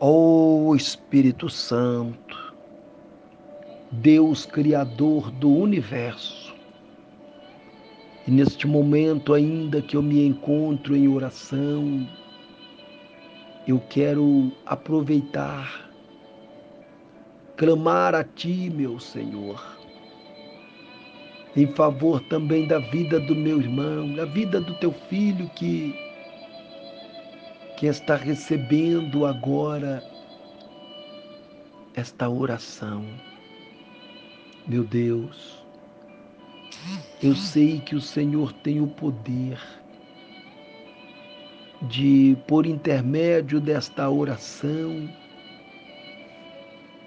Oh, Espírito Santo, Deus Criador do universo, e neste momento, ainda que eu me encontro em oração, eu quero aproveitar, clamar a Ti, meu Senhor, em favor também da vida do meu irmão, da vida do teu filho que que está recebendo agora esta oração. Meu Deus, eu sei que o Senhor tem o poder de, por intermédio desta oração,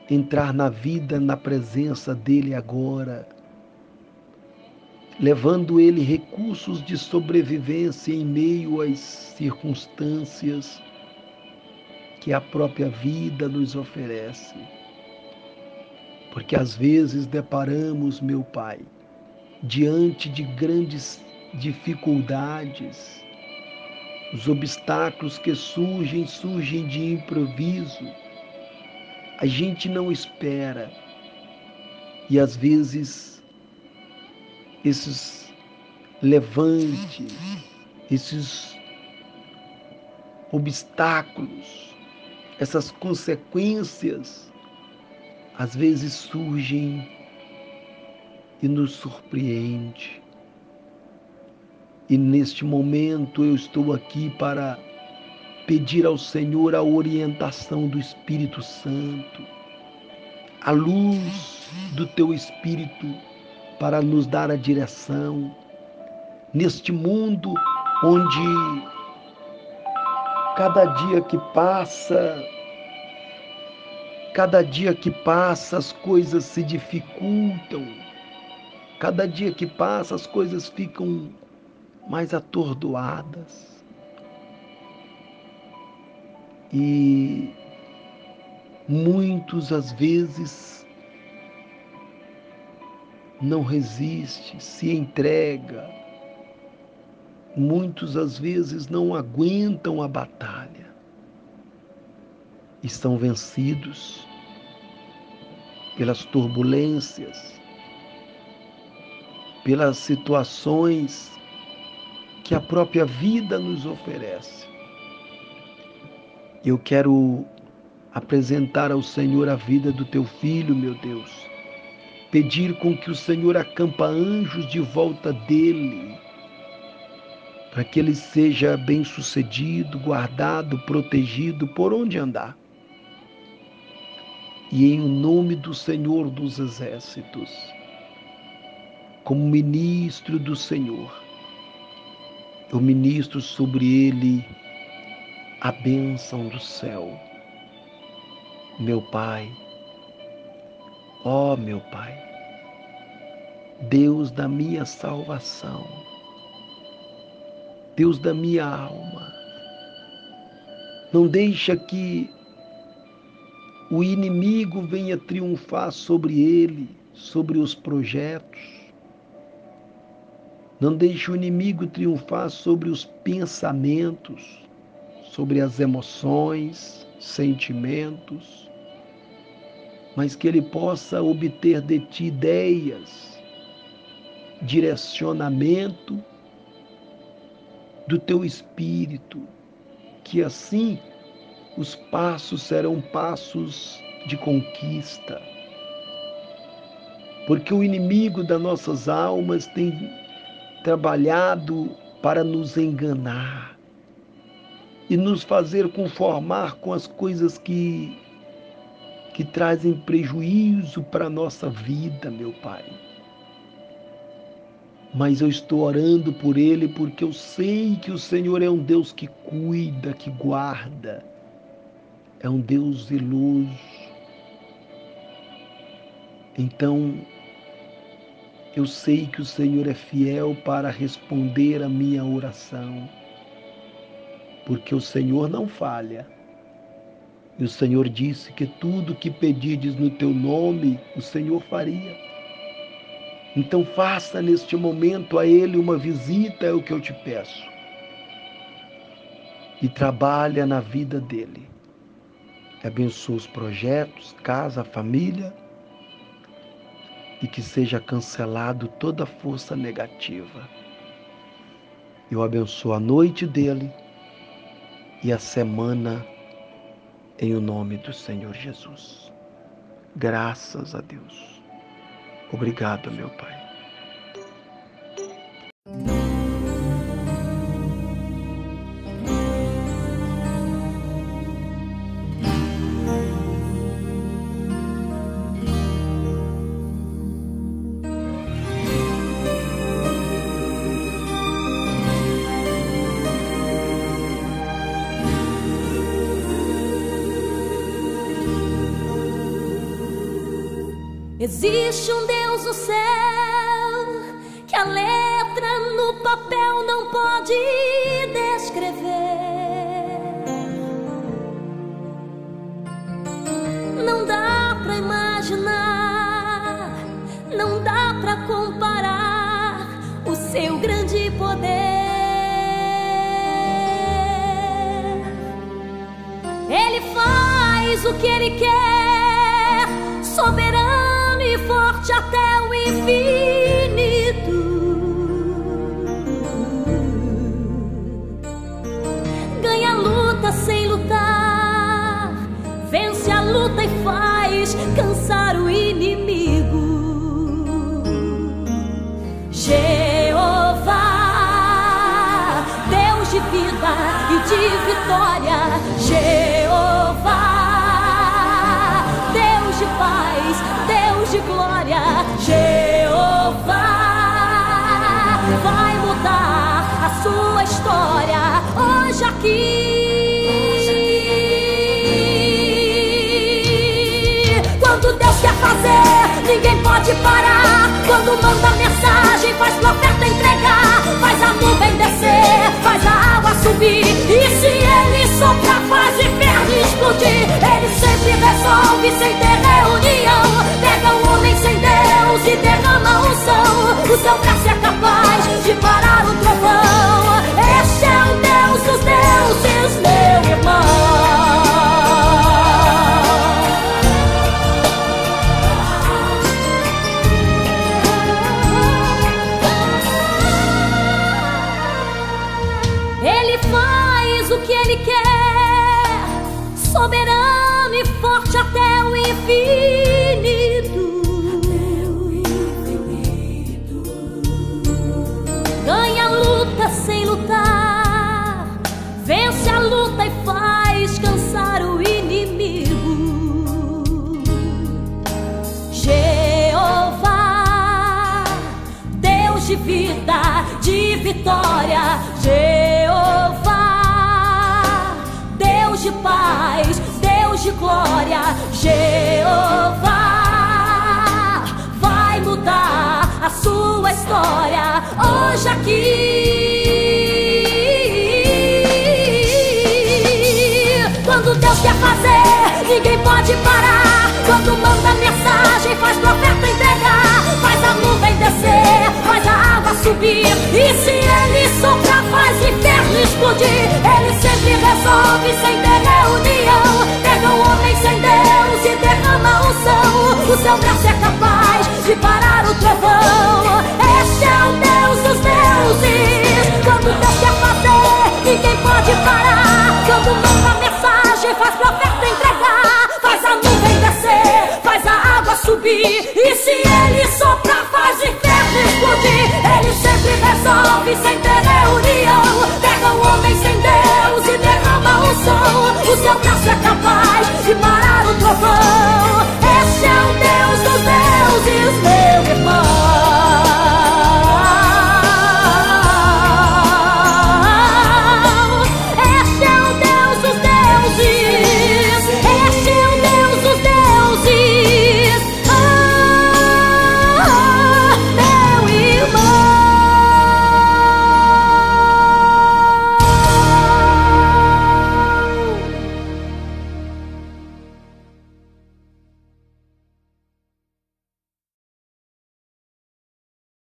entrar na vida, na presença dEle agora levando ele recursos de sobrevivência em meio às circunstâncias que a própria vida nos oferece. Porque às vezes deparamos, meu Pai, diante de grandes dificuldades, os obstáculos que surgem, surgem de improviso. A gente não espera e às vezes esses levantes, esses obstáculos, essas consequências, às vezes surgem e nos surpreende. E neste momento eu estou aqui para pedir ao Senhor a orientação do Espírito Santo, a luz do teu Espírito para nos dar a direção neste mundo onde cada dia que passa, cada dia que passa as coisas se dificultam, cada dia que passa as coisas ficam mais atordoadas. E muitos às vezes não resiste, se entrega. Muitos às vezes não aguentam a batalha, estão vencidos pelas turbulências, pelas situações que a própria vida nos oferece. Eu quero apresentar ao Senhor a vida do teu filho, meu Deus pedir com que o Senhor acampa anjos de volta dele, para que ele seja bem-sucedido, guardado, protegido por onde andar. E em nome do Senhor dos Exércitos, como ministro do Senhor, eu ministro sobre ele a bênção do céu. Meu Pai, Ó oh, meu Pai, Deus da minha salvação, Deus da minha alma, não deixa que o inimigo venha triunfar sobre ele, sobre os projetos. Não deixe o inimigo triunfar sobre os pensamentos, sobre as emoções, sentimentos mas que ele possa obter de ti ideias, direcionamento do teu espírito, que assim os passos serão passos de conquista. Porque o inimigo das nossas almas tem trabalhado para nos enganar e nos fazer conformar com as coisas que que trazem prejuízo para a nossa vida, meu Pai. Mas eu estou orando por ele porque eu sei que o Senhor é um Deus que cuida, que guarda, é um Deus zeloso. Então, eu sei que o Senhor é fiel para responder a minha oração, porque o Senhor não falha. E o Senhor disse que tudo que pedides no teu nome, o Senhor faria. Então faça neste momento a Ele uma visita, é o que eu te peço. E trabalha na vida dele. abençoa os projetos, casa, família e que seja cancelado toda força negativa. Eu abençoo a noite dele e a semana em o nome do Senhor Jesus. Graças a Deus. Obrigado, meu Pai. Existe um Deus no céu que a letra no papel não pode descrever. Não dá pra imaginar, não dá pra comparar o seu grande poder. Ele faz o que ele quer, soberano forte até o infinito. Ganha luta sem O seu braço é capaz de parar o trovão. Este é o Deus dos deuses, meu irmão. Ele faz o que ele quer, soberano e forte até o infinito. Pode parar. Quando manda mensagem, faz profeta entregar, faz a nuvem descer, faz a água subir. E se ele soprar, faz inferno explodir. Ele sempre resolve sem ter reunião. Pega o homem sem Deus e derrama unção. O seu braço é capaz de parar o trovão. E se ele soprar, faz de inferno explodir. Ele sempre resolve sem ter reunião. Pega o homem sem Deus e derrama o som. O seu braço é capaz de parar o trovão.